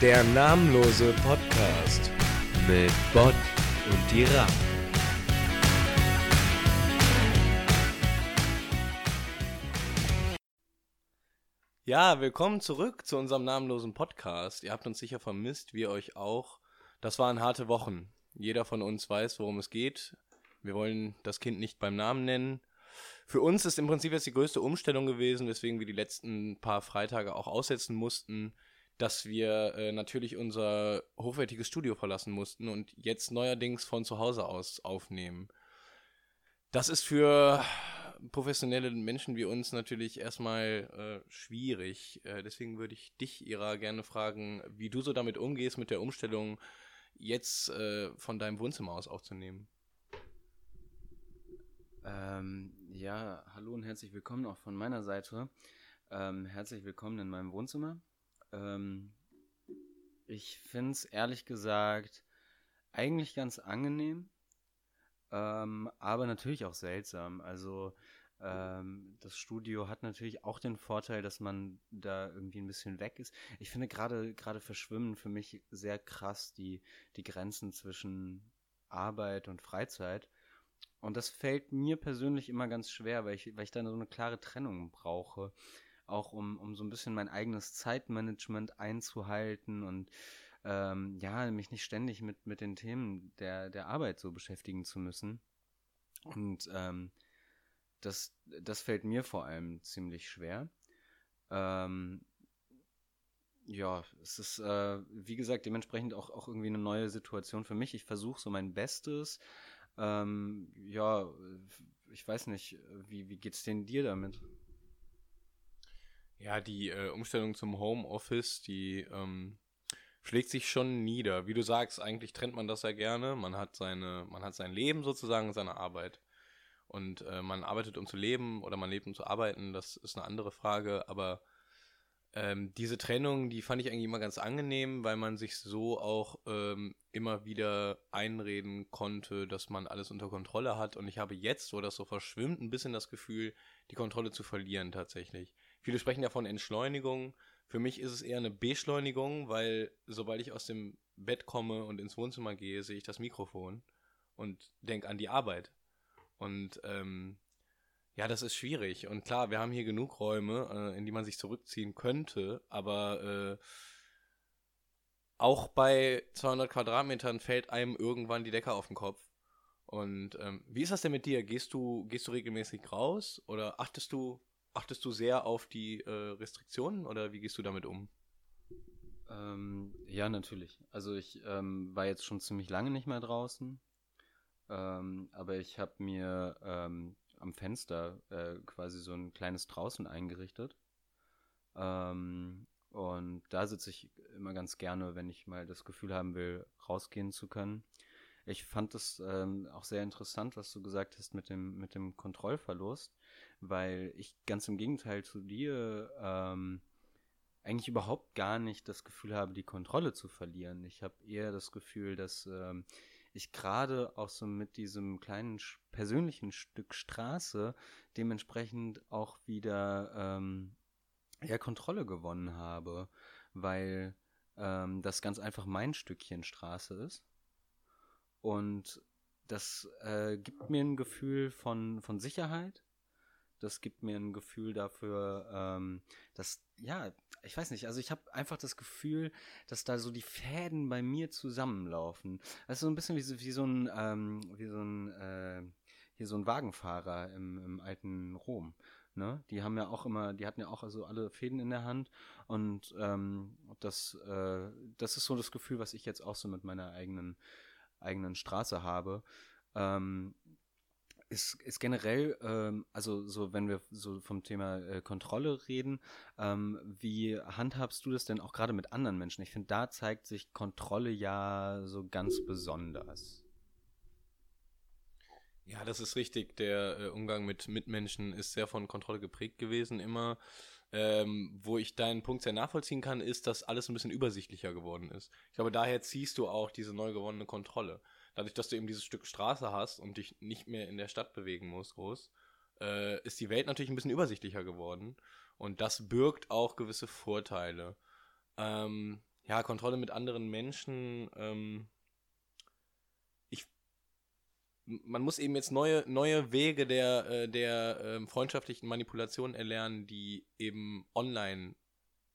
Der namenlose Podcast mit Bot und die Ra. Ja, willkommen zurück zu unserem namenlosen Podcast. Ihr habt uns sicher vermisst, wir euch auch. Das waren harte Wochen. Jeder von uns weiß, worum es geht. Wir wollen das Kind nicht beim Namen nennen. Für uns ist im Prinzip jetzt die größte Umstellung gewesen, weswegen wir die letzten paar Freitage auch aussetzen mussten, dass wir äh, natürlich unser hochwertiges Studio verlassen mussten und jetzt neuerdings von zu Hause aus aufnehmen. Das ist für professionelle Menschen wie uns natürlich erstmal äh, schwierig. Äh, deswegen würde ich dich, Ira, gerne fragen, wie du so damit umgehst, mit der Umstellung jetzt äh, von deinem Wohnzimmer aus aufzunehmen. Ähm, ja, hallo und herzlich willkommen auch von meiner Seite. Ähm, herzlich willkommen in meinem Wohnzimmer. Ähm, ich finde es ehrlich gesagt eigentlich ganz angenehm, ähm, aber natürlich auch seltsam. Also ähm, das Studio hat natürlich auch den Vorteil, dass man da irgendwie ein bisschen weg ist. Ich finde gerade gerade verschwimmen für mich sehr krass die die Grenzen zwischen Arbeit und Freizeit. Und das fällt mir persönlich immer ganz schwer, weil ich, weil ich da so eine klare Trennung brauche auch um, um so ein bisschen mein eigenes Zeitmanagement einzuhalten und ähm, ja, mich nicht ständig mit, mit den Themen der, der Arbeit so beschäftigen zu müssen. Und ähm, das, das fällt mir vor allem ziemlich schwer. Ähm, ja, es ist, äh, wie gesagt, dementsprechend auch, auch irgendwie eine neue Situation für mich. Ich versuche so mein Bestes. Ähm, ja, ich weiß nicht, wie, wie geht's denn dir damit? Ja, die äh, Umstellung zum Homeoffice, die ähm, schlägt sich schon nieder. Wie du sagst, eigentlich trennt man das ja gerne. Man hat seine, man hat sein Leben sozusagen seine Arbeit. Und äh, man arbeitet, um zu leben oder man lebt, um zu arbeiten. Das ist eine andere Frage. Aber ähm, diese Trennung, die fand ich eigentlich immer ganz angenehm, weil man sich so auch ähm, immer wieder einreden konnte, dass man alles unter Kontrolle hat. Und ich habe jetzt, wo das so verschwimmt, ein bisschen das Gefühl, die Kontrolle zu verlieren tatsächlich. Viele sprechen ja von Entschleunigung. Für mich ist es eher eine Beschleunigung, weil sobald ich aus dem Bett komme und ins Wohnzimmer gehe, sehe ich das Mikrofon und denke an die Arbeit. Und ähm, ja, das ist schwierig. Und klar, wir haben hier genug Räume, äh, in die man sich zurückziehen könnte, aber äh, auch bei 200 Quadratmetern fällt einem irgendwann die Decke auf den Kopf. Und ähm, wie ist das denn mit dir? Gehst du, gehst du regelmäßig raus oder achtest du achtest du sehr auf die äh, Restriktionen oder wie gehst du damit um? Ähm, ja, natürlich. Also ich ähm, war jetzt schon ziemlich lange nicht mehr draußen, ähm, aber ich habe mir ähm, am Fenster äh, quasi so ein kleines Draußen eingerichtet. Ähm, und da sitze ich immer ganz gerne, wenn ich mal das Gefühl haben will, rausgehen zu können. Ich fand es ähm, auch sehr interessant, was du gesagt hast mit dem, mit dem Kontrollverlust weil ich ganz im Gegenteil zu dir ähm, eigentlich überhaupt gar nicht das Gefühl habe, die Kontrolle zu verlieren. Ich habe eher das Gefühl, dass ähm, ich gerade auch so mit diesem kleinen persönlichen Stück Straße dementsprechend auch wieder ähm, eher Kontrolle gewonnen habe, weil ähm, das ganz einfach mein Stückchen Straße ist. Und das äh, gibt mir ein Gefühl von, von Sicherheit das gibt mir ein Gefühl dafür, ähm, dass, ja, ich weiß nicht, also ich habe einfach das Gefühl, dass da so die Fäden bei mir zusammenlaufen. Das ist so ein bisschen wie, wie so ein, ähm, wie so ein, äh, hier so ein Wagenfahrer im, im alten Rom. Ne? Die haben ja auch immer, die hatten ja auch also alle Fäden in der Hand und ähm, das, äh, das ist so das Gefühl, was ich jetzt auch so mit meiner eigenen eigenen Straße habe. Ähm, ist, ist generell, ähm, also so, wenn wir so vom Thema äh, Kontrolle reden, ähm, wie handhabst du das denn auch gerade mit anderen Menschen? Ich finde, da zeigt sich Kontrolle ja so ganz besonders. Ja, das ist richtig. Der äh, Umgang mit Mitmenschen ist sehr von Kontrolle geprägt gewesen immer. Ähm, wo ich deinen Punkt sehr nachvollziehen kann, ist, dass alles ein bisschen übersichtlicher geworden ist. Ich glaube, daher ziehst du auch diese neu gewonnene Kontrolle dadurch, dass du eben dieses Stück Straße hast und dich nicht mehr in der Stadt bewegen musst, groß, äh, ist die Welt natürlich ein bisschen übersichtlicher geworden. Und das birgt auch gewisse Vorteile. Ähm, ja, Kontrolle mit anderen Menschen, ähm, ich, man muss eben jetzt neue, neue Wege der, äh, der äh, freundschaftlichen Manipulation erlernen, die eben online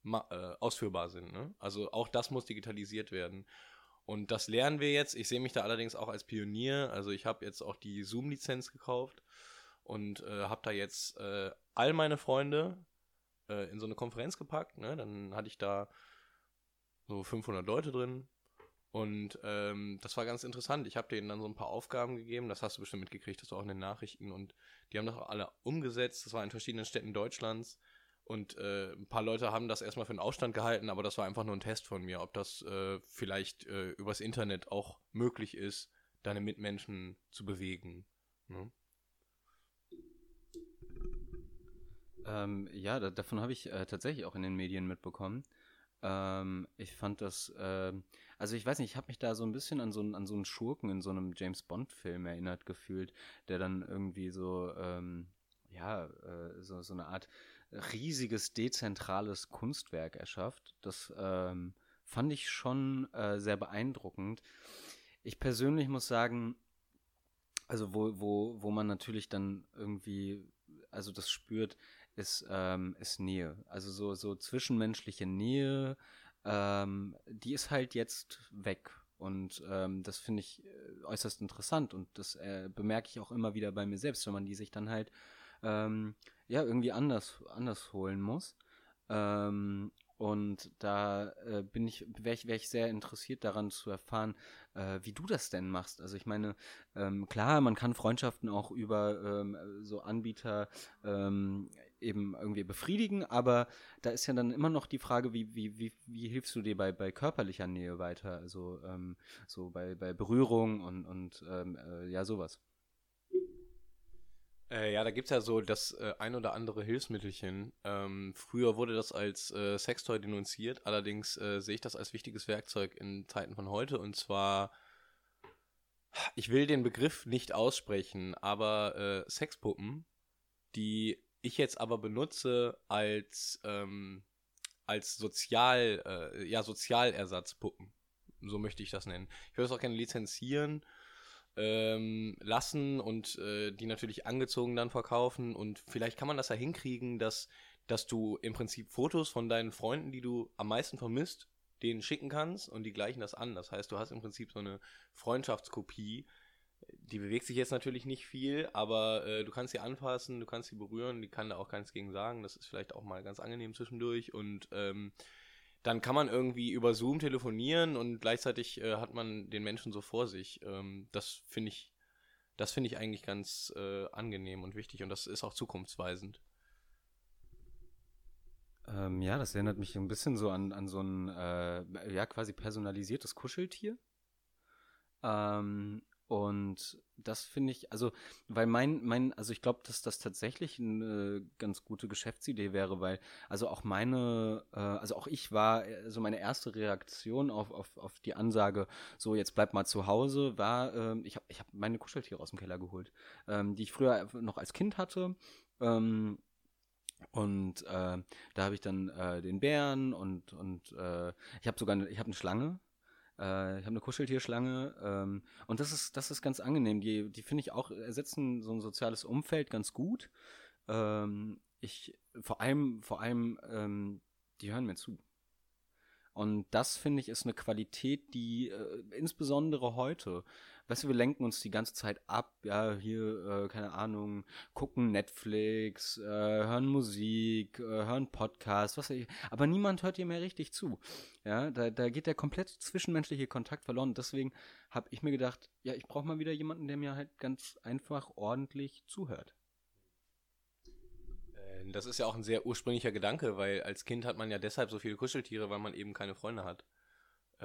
äh, ausführbar sind. Ne? Also auch das muss digitalisiert werden. Und das lernen wir jetzt. Ich sehe mich da allerdings auch als Pionier. Also ich habe jetzt auch die Zoom-Lizenz gekauft und äh, habe da jetzt äh, all meine Freunde äh, in so eine Konferenz gepackt. Ne? Dann hatte ich da so 500 Leute drin. Und ähm, das war ganz interessant. Ich habe denen dann so ein paar Aufgaben gegeben. Das hast du bestimmt mitgekriegt, das war auch in den Nachrichten. Und die haben das auch alle umgesetzt. Das war in verschiedenen Städten Deutschlands. Und äh, ein paar Leute haben das erstmal für einen Ausstand gehalten, aber das war einfach nur ein Test von mir, ob das äh, vielleicht äh, übers Internet auch möglich ist, deine Mitmenschen zu bewegen. Ne? Ähm, ja, da, davon habe ich äh, tatsächlich auch in den Medien mitbekommen. Ähm, ich fand das, äh, also ich weiß nicht, ich habe mich da so ein bisschen an so, an so einen Schurken in so einem James Bond-Film erinnert gefühlt, der dann irgendwie so, ähm, ja, äh, so, so eine Art riesiges dezentrales Kunstwerk erschafft. Das ähm, fand ich schon äh, sehr beeindruckend. Ich persönlich muss sagen, also wo, wo, wo man natürlich dann irgendwie, also das spürt, ist, ähm, ist Nähe. Also so, so zwischenmenschliche Nähe, ähm, die ist halt jetzt weg. Und ähm, das finde ich äh, äußerst interessant und das äh, bemerke ich auch immer wieder bei mir selbst, wenn man die sich dann halt ähm, ja, irgendwie anders, anders holen muss. Ähm, und da äh, bin ich, wäre ich, wär ich sehr interessiert daran zu erfahren, äh, wie du das denn machst. Also ich meine, ähm, klar, man kann Freundschaften auch über ähm, so Anbieter ähm, eben irgendwie befriedigen, aber da ist ja dann immer noch die Frage, wie, wie, wie, wie hilfst du dir bei, bei körperlicher Nähe weiter? Also ähm, so bei, bei Berührung und, und ähm, äh, ja, sowas. Äh, ja, da gibt es ja so das äh, ein oder andere Hilfsmittelchen. Ähm, früher wurde das als äh, Sextoy denunziert, allerdings äh, sehe ich das als wichtiges Werkzeug in Zeiten von heute und zwar, ich will den Begriff nicht aussprechen, aber äh, Sexpuppen, die ich jetzt aber benutze als, ähm, als Sozial, äh, ja, Sozialersatzpuppen. So möchte ich das nennen. Ich würde es auch gerne lizenzieren ähm, lassen und äh, die natürlich angezogen dann verkaufen. Und vielleicht kann man das ja hinkriegen, dass, dass du im Prinzip Fotos von deinen Freunden, die du am meisten vermisst, denen schicken kannst und die gleichen das an. Das heißt, du hast im Prinzip so eine Freundschaftskopie. Die bewegt sich jetzt natürlich nicht viel, aber äh, du kannst sie anfassen, du kannst sie berühren, die kann da auch keins gegen sagen. Das ist vielleicht auch mal ganz angenehm zwischendurch und ähm, dann kann man irgendwie über Zoom telefonieren und gleichzeitig äh, hat man den Menschen so vor sich. Ähm, das finde ich, das finde ich eigentlich ganz äh, angenehm und wichtig und das ist auch zukunftsweisend. Ähm, ja, das erinnert mich ein bisschen so an, an so ein, äh, ja, quasi personalisiertes Kuscheltier. Ähm, und das finde ich, also, weil mein, mein, also ich glaube, dass das tatsächlich eine ganz gute Geschäftsidee wäre, weil, also auch meine, äh, also auch ich war, also meine erste Reaktion auf, auf, auf die Ansage, so jetzt bleib mal zu Hause, war, äh, ich habe ich hab meine Kuscheltiere aus dem Keller geholt, ähm, die ich früher noch als Kind hatte. Ähm, und äh, da habe ich dann äh, den Bären und, und äh, ich habe sogar ich habe eine Schlange, äh, ich habe eine Kuscheltierschlange ähm, und das ist, das ist ganz angenehm. Die, die finde ich auch, ersetzen so ein soziales Umfeld ganz gut. Ähm, ich, vor allem, vor allem, ähm, die hören mir zu. Und das finde ich ist eine Qualität, die äh, insbesondere heute, weißt du, wir lenken uns die ganze Zeit ab, ja, hier, äh, keine Ahnung, gucken Netflix, äh, hören Musik, äh, hören Podcast, was weiß ich, aber niemand hört dir mehr richtig zu. Ja, da, da geht der komplett zwischenmenschliche Kontakt verloren. Deswegen habe ich mir gedacht, ja, ich brauche mal wieder jemanden, der mir halt ganz einfach ordentlich zuhört. Äh, das ist ja auch ein sehr ursprünglicher Gedanke, weil als Kind hat man ja deshalb so viele Kuscheltiere, weil man eben keine Freunde hat.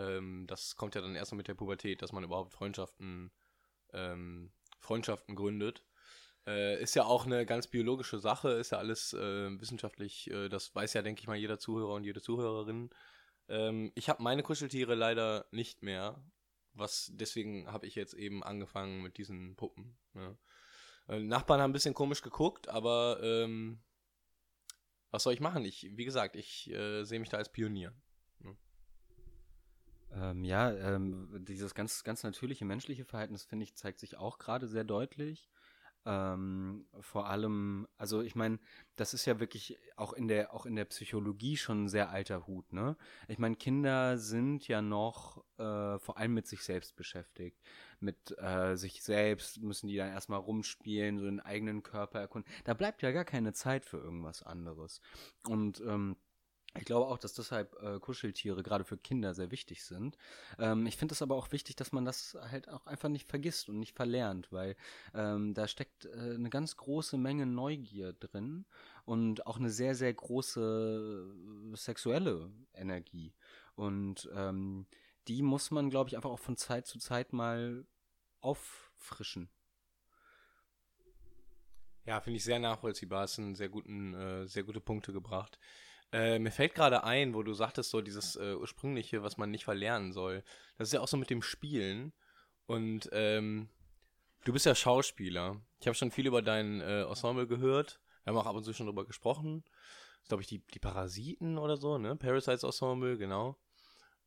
Ähm, das kommt ja dann erst mit der Pubertät, dass man überhaupt Freundschaften, ähm, Freundschaften gründet. Äh, ist ja auch eine ganz biologische Sache, ist ja alles äh, wissenschaftlich, äh, das weiß ja, denke ich mal, jeder Zuhörer und jede Zuhörerin. Ähm, ich habe meine Kuscheltiere leider nicht mehr, was deswegen habe ich jetzt eben angefangen mit diesen Puppen. Ne? Äh, Nachbarn haben ein bisschen komisch geguckt, aber ähm, was soll ich machen? Ich, wie gesagt, ich äh, sehe mich da als Pionier. Ähm, ja, ähm, dieses ganz, ganz natürliche menschliche Verhalten, das finde ich, zeigt sich auch gerade sehr deutlich. Ähm, vor allem, also ich meine, das ist ja wirklich auch in der, auch in der Psychologie schon ein sehr alter Hut, ne? Ich meine, Kinder sind ja noch äh, vor allem mit sich selbst beschäftigt. Mit äh, sich selbst müssen die dann erstmal rumspielen, so den eigenen Körper erkunden. Da bleibt ja gar keine Zeit für irgendwas anderes. Und ähm, ich glaube auch, dass deshalb äh, Kuscheltiere gerade für Kinder sehr wichtig sind. Ähm, ich finde es aber auch wichtig, dass man das halt auch einfach nicht vergisst und nicht verlernt, weil ähm, da steckt äh, eine ganz große Menge Neugier drin und auch eine sehr, sehr große äh, sexuelle Energie. Und ähm, die muss man, glaube ich, einfach auch von Zeit zu Zeit mal auffrischen. Ja, finde ich sehr nachvollziehbar. Es sind sehr guten, äh, sehr gute Punkte gebracht. Äh, mir fällt gerade ein, wo du sagtest, so dieses äh, ursprüngliche, was man nicht verlernen soll. Das ist ja auch so mit dem Spielen. Und ähm, du bist ja Schauspieler. Ich habe schon viel über dein äh, Ensemble gehört. Wir haben auch ab und zu schon drüber gesprochen. Das ist, glaube ich, die, die Parasiten oder so, ne? Parasites Ensemble, genau.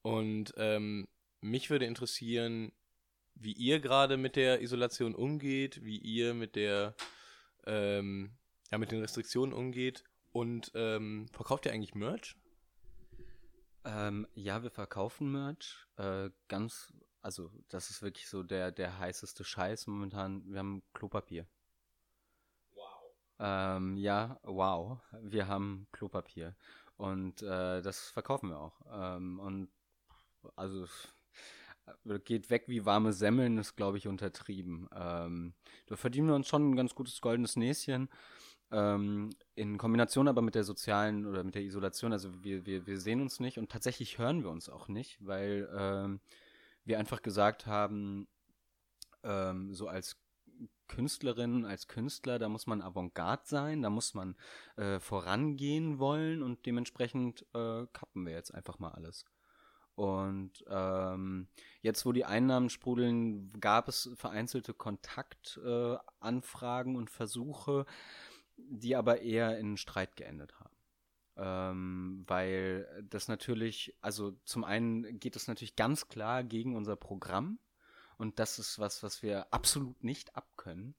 Und ähm, mich würde interessieren, wie ihr gerade mit der Isolation umgeht, wie ihr mit der ähm, ja, mit den Restriktionen umgeht und ähm, verkauft ihr eigentlich Merch? Ähm, ja, wir verkaufen Merch. Äh, ganz, also das ist wirklich so der, der heißeste Scheiß momentan. Wir haben Klopapier. Wow. Ähm, ja, wow. Wir haben Klopapier. Und äh, das verkaufen wir auch. Ähm, und also geht weg wie warme Semmeln, ist, glaube ich, untertrieben. Ähm, da verdienen wir uns schon ein ganz gutes goldenes Näschen. Ähm, in Kombination aber mit der sozialen oder mit der Isolation, also wir, wir, wir sehen uns nicht und tatsächlich hören wir uns auch nicht, weil ähm, wir einfach gesagt haben, ähm, so als Künstlerin, als Künstler, da muss man Avantgarde sein, da muss man äh, vorangehen wollen und dementsprechend äh, kappen wir jetzt einfach mal alles. Und ähm, jetzt, wo die Einnahmen sprudeln, gab es vereinzelte Kontaktanfragen äh, und Versuche, die aber eher in Streit geendet haben. Ähm, weil das natürlich, also zum einen geht es natürlich ganz klar gegen unser Programm und das ist was, was wir absolut nicht abkönnen.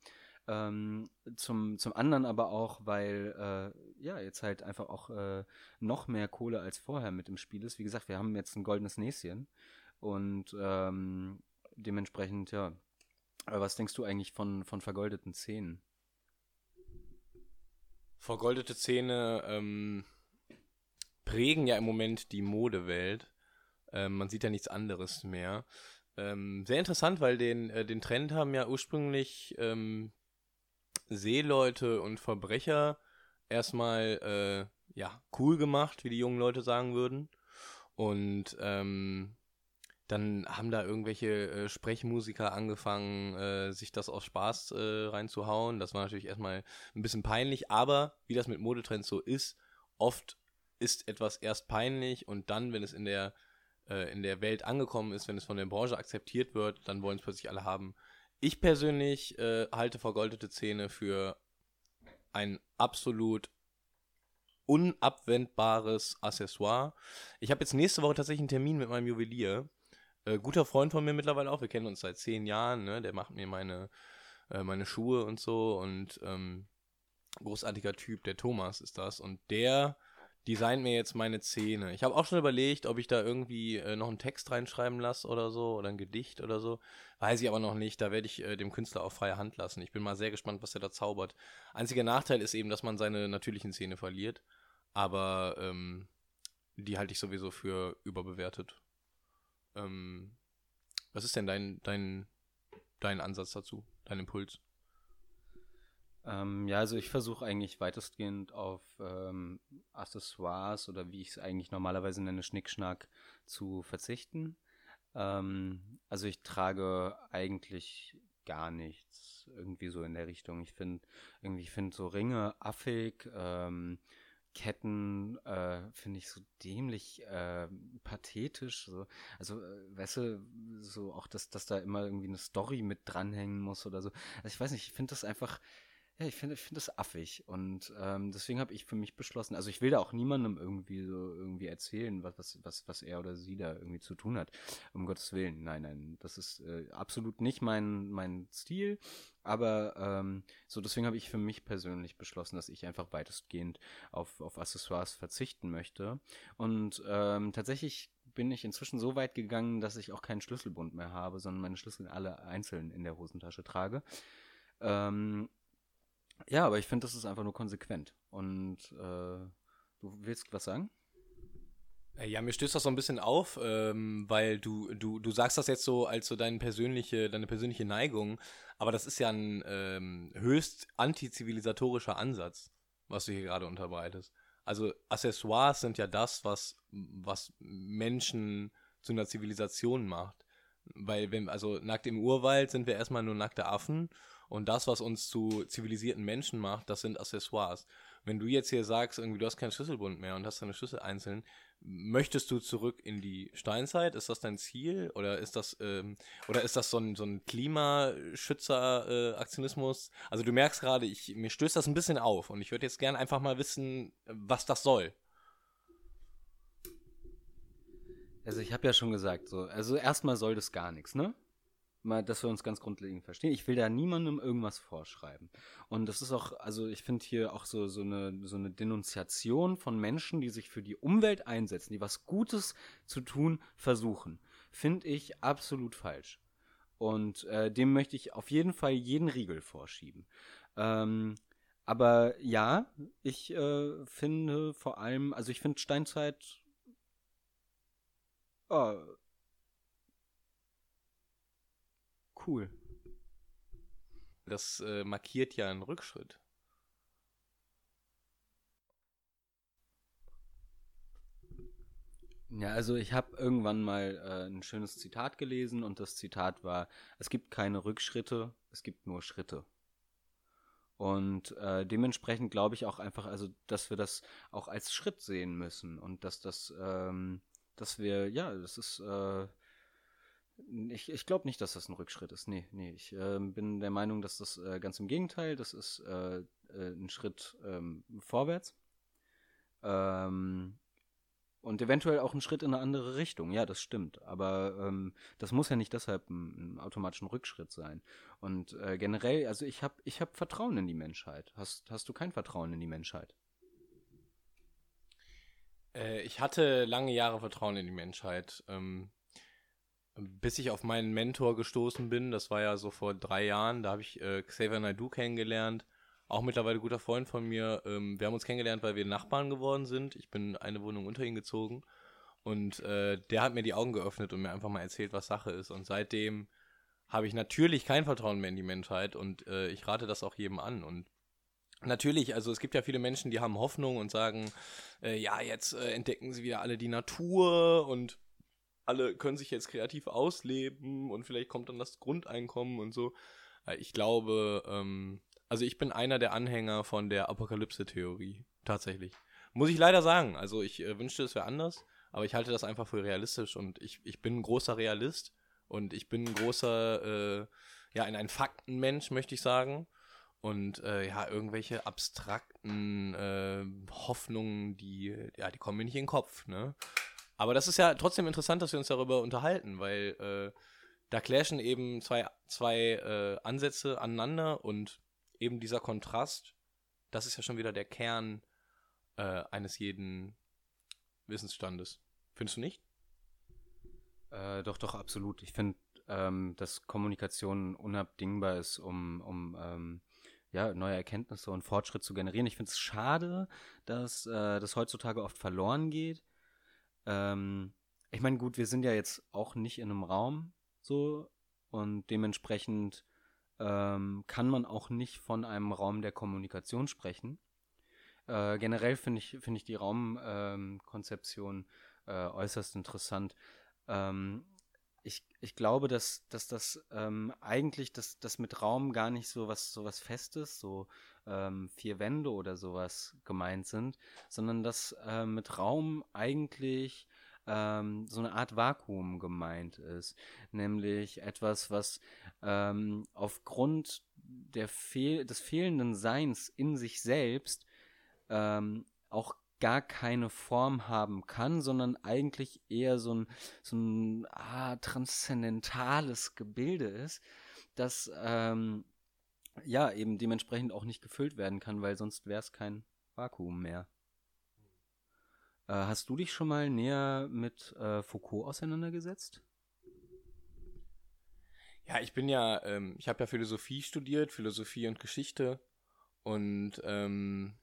Ähm, zum, zum anderen aber auch, weil äh, ja jetzt halt einfach auch äh, noch mehr Kohle als vorher mit im Spiel ist. Wie gesagt, wir haben jetzt ein goldenes Näschen und ähm, dementsprechend, ja. Aber was denkst du eigentlich von, von vergoldeten Zähnen? Vergoldete Zähne ähm, prägen ja im Moment die Modewelt. Ähm, man sieht ja nichts anderes mehr. Ähm, sehr interessant, weil den, äh, den Trend haben ja ursprünglich ähm, Seeleute und Verbrecher erstmal äh, ja, cool gemacht, wie die jungen Leute sagen würden. Und ähm, dann haben da irgendwelche äh, Sprechmusiker angefangen, äh, sich das aus Spaß äh, reinzuhauen. Das war natürlich erstmal ein bisschen peinlich, aber wie das mit Modetrends so ist, oft ist etwas erst peinlich und dann, wenn es in der, äh, in der Welt angekommen ist, wenn es von der Branche akzeptiert wird, dann wollen es plötzlich alle haben. Ich persönlich äh, halte vergoldete Zähne für ein absolut unabwendbares Accessoire. Ich habe jetzt nächste Woche tatsächlich einen Termin mit meinem Juwelier äh, guter Freund von mir mittlerweile auch. Wir kennen uns seit zehn Jahren. Ne? Der macht mir meine, äh, meine Schuhe und so. Und ähm, großartiger Typ, der Thomas ist das. Und der designt mir jetzt meine Zähne. Ich habe auch schon überlegt, ob ich da irgendwie äh, noch einen Text reinschreiben lasse oder so. Oder ein Gedicht oder so. Weiß ich aber noch nicht. Da werde ich äh, dem Künstler auch freie Hand lassen. Ich bin mal sehr gespannt, was er da zaubert. Einziger Nachteil ist eben, dass man seine natürlichen Zähne verliert. Aber ähm, die halte ich sowieso für überbewertet. Ähm, was ist denn dein, dein, dein Ansatz dazu, dein Impuls? Ähm, ja, also ich versuche eigentlich weitestgehend auf ähm, Accessoires oder wie ich es eigentlich normalerweise nenne, Schnickschnack zu verzichten. Ähm, also ich trage eigentlich gar nichts irgendwie so in der Richtung. Ich finde irgendwie, finde so Ringe affig, ähm, Ketten äh, finde ich so dämlich äh, pathetisch. So. Also, äh, weißt du, so auch, dass, dass da immer irgendwie eine Story mit dranhängen muss oder so. Also ich weiß nicht, ich finde das einfach, ja, ich finde ich finde das affig und ähm, deswegen habe ich für mich beschlossen, also ich will da auch niemandem irgendwie so irgendwie erzählen, was, was, was, was er oder sie da irgendwie zu tun hat. Um Gottes Willen, nein, nein, das ist äh, absolut nicht mein, mein Stil, aber ähm, so deswegen habe ich für mich persönlich beschlossen, dass ich einfach weitestgehend auf, auf Accessoires verzichten möchte. Und ähm, tatsächlich bin ich inzwischen so weit gegangen, dass ich auch keinen Schlüsselbund mehr habe, sondern meine Schlüssel alle einzeln in der Hosentasche trage. Ähm, ja, aber ich finde, das ist einfach nur konsequent. Und äh, du willst was sagen? Äh, ja, mir stößt das so ein bisschen auf, ähm, weil du, du, du sagst das jetzt so als so deine persönliche, deine persönliche Neigung, aber das ist ja ein ähm, höchst antizivilisatorischer Ansatz, was du hier gerade unterbreitest. Also Accessoires sind ja das, was, was Menschen zu einer Zivilisation macht. Weil, wenn, also nackt im Urwald sind wir erstmal nur nackte Affen und das, was uns zu zivilisierten Menschen macht, das sind Accessoires. Wenn du jetzt hier sagst, irgendwie du hast keinen Schlüsselbund mehr und hast deine Schlüssel einzeln, möchtest du zurück in die Steinzeit? Ist das dein Ziel? Oder ist das, ähm, oder ist das so ein, so ein Klimaschützer-Aktionismus? Äh, also du merkst gerade, ich, mir stößt das ein bisschen auf und ich würde jetzt gerne einfach mal wissen, was das soll. Also ich habe ja schon gesagt, so, also erstmal soll das gar nichts, ne? Mal, dass wir uns ganz grundlegend verstehen. Ich will da niemandem irgendwas vorschreiben. Und das ist auch, also ich finde hier auch so, so, eine, so eine Denunziation von Menschen, die sich für die Umwelt einsetzen, die was Gutes zu tun versuchen, finde ich absolut falsch. Und äh, dem möchte ich auf jeden Fall jeden Riegel vorschieben. Ähm, aber ja, ich äh, finde vor allem, also ich finde Steinzeit oh, cool. Das äh, markiert ja einen Rückschritt. Ja, also ich habe irgendwann mal äh, ein schönes Zitat gelesen und das Zitat war, es gibt keine Rückschritte, es gibt nur Schritte. Und äh, dementsprechend glaube ich auch einfach, also dass wir das auch als Schritt sehen müssen und dass das, ähm, dass wir, ja, das ist, äh, ich, ich glaube nicht, dass das ein Rückschritt ist. Nee, nee. Ich äh, bin der Meinung, dass das äh, ganz im Gegenteil, das ist äh, äh ein Schritt ähm, vorwärts. Ähm, und eventuell auch ein Schritt in eine andere Richtung. Ja, das stimmt. Aber ähm, das muss ja nicht deshalb ein, ein automatischen Rückschritt sein. Und äh, generell, also ich habe ich hab Vertrauen in die Menschheit. Hast, hast du kein Vertrauen in die Menschheit? Äh, ich hatte lange Jahre Vertrauen in die Menschheit. Ähm, bis ich auf meinen Mentor gestoßen bin, das war ja so vor drei Jahren, da habe ich äh, Xavier Naidoo kennengelernt, auch mittlerweile guter Freund von mir. Ähm, wir haben uns kennengelernt, weil wir Nachbarn geworden sind. Ich bin eine Wohnung unter ihn gezogen und äh, der hat mir die Augen geöffnet und mir einfach mal erzählt, was Sache ist. Und seitdem habe ich natürlich kein Vertrauen mehr in die Menschheit und äh, ich rate das auch jedem an. Und Natürlich, also es gibt ja viele Menschen, die haben Hoffnung und sagen, äh, ja, jetzt äh, entdecken sie wieder alle die Natur und alle können sich jetzt kreativ ausleben und vielleicht kommt dann das Grundeinkommen und so. Ich glaube, ähm, also ich bin einer der Anhänger von der Apokalypse-Theorie, tatsächlich. Muss ich leider sagen. Also ich äh, wünschte, es wäre anders, aber ich halte das einfach für realistisch und ich, ich bin ein großer Realist und ich bin ein großer, äh, ja, ein, ein Faktenmensch, möchte ich sagen. Und äh, ja, irgendwelche abstrakten äh, Hoffnungen, die, ja, die kommen mir nicht in den Kopf, ne? Aber das ist ja trotzdem interessant, dass wir uns darüber unterhalten, weil äh, da clashen eben zwei, zwei äh, Ansätze aneinander und eben dieser Kontrast, das ist ja schon wieder der Kern äh, eines jeden Wissensstandes. Findest du nicht? Äh, doch, doch, absolut. Ich finde, ähm, dass Kommunikation unabdingbar ist, um, um ähm, ja, neue Erkenntnisse und Fortschritt zu generieren. Ich finde es schade, dass äh, das heutzutage oft verloren geht ähm, ich meine, gut, wir sind ja jetzt auch nicht in einem Raum so und dementsprechend ähm, kann man auch nicht von einem Raum der Kommunikation sprechen. Äh, generell finde ich, find ich die Raumkonzeption ähm, äh, äußerst interessant. Ähm, ich, ich glaube, dass, dass das ähm, eigentlich das, das mit Raum gar nicht so was, so was Festes, so ähm, vier Wände oder sowas gemeint sind, sondern dass äh, mit Raum eigentlich ähm, so eine Art Vakuum gemeint ist. Nämlich etwas, was ähm, aufgrund der Fehl, des fehlenden Seins in sich selbst ähm, auch gar keine Form haben kann, sondern eigentlich eher so ein, so ein ah, transzendentales Gebilde ist, das ähm, ja eben dementsprechend auch nicht gefüllt werden kann, weil sonst wäre es kein Vakuum mehr. Äh, hast du dich schon mal näher mit äh, Foucault auseinandergesetzt? Ja, ich bin ja, ähm, ich habe ja Philosophie studiert, Philosophie und Geschichte und ähm,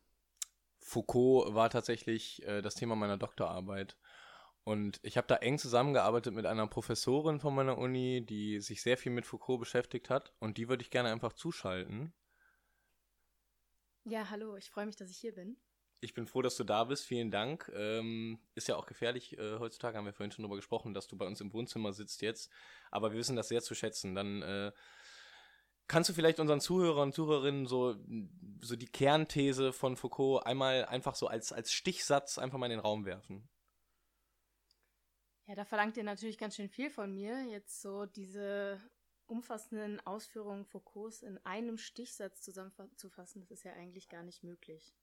Foucault war tatsächlich äh, das Thema meiner Doktorarbeit. Und ich habe da eng zusammengearbeitet mit einer Professorin von meiner Uni, die sich sehr viel mit Foucault beschäftigt hat. Und die würde ich gerne einfach zuschalten. Ja, hallo, ich freue mich, dass ich hier bin. Ich bin froh, dass du da bist. Vielen Dank. Ähm, ist ja auch gefährlich äh, heutzutage, haben wir vorhin schon darüber gesprochen, dass du bei uns im Wohnzimmer sitzt jetzt. Aber wir wissen das sehr zu schätzen. Dann äh, kannst du vielleicht unseren Zuhörern und Zuhörerinnen so, so die Kernthese von Foucault einmal einfach so als, als Stichsatz einfach mal in den Raum werfen? Ja, da verlangt ihr natürlich ganz schön viel von mir, jetzt so diese umfassenden Ausführungen Foucaults in einem Stichsatz zusammenzufassen. Das ist ja eigentlich gar nicht möglich.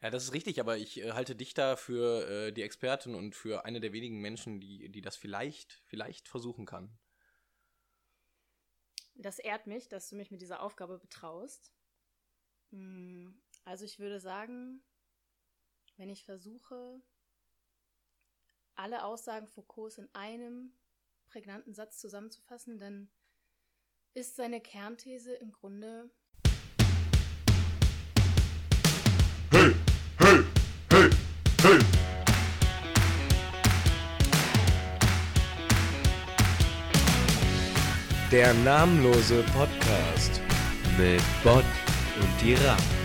Ja, das ist richtig, aber ich äh, halte dich da für äh, die Expertin und für eine der wenigen Menschen, die, die das vielleicht, vielleicht versuchen kann. Das ehrt mich, dass du mich mit dieser Aufgabe betraust. Hm, also ich würde sagen, wenn ich versuche, alle Aussagen Foucaults in einem prägnanten Satz zusammenzufassen, dann ist seine Kernthese im Grunde. Der namenlose Podcast mit Bot und die Ram.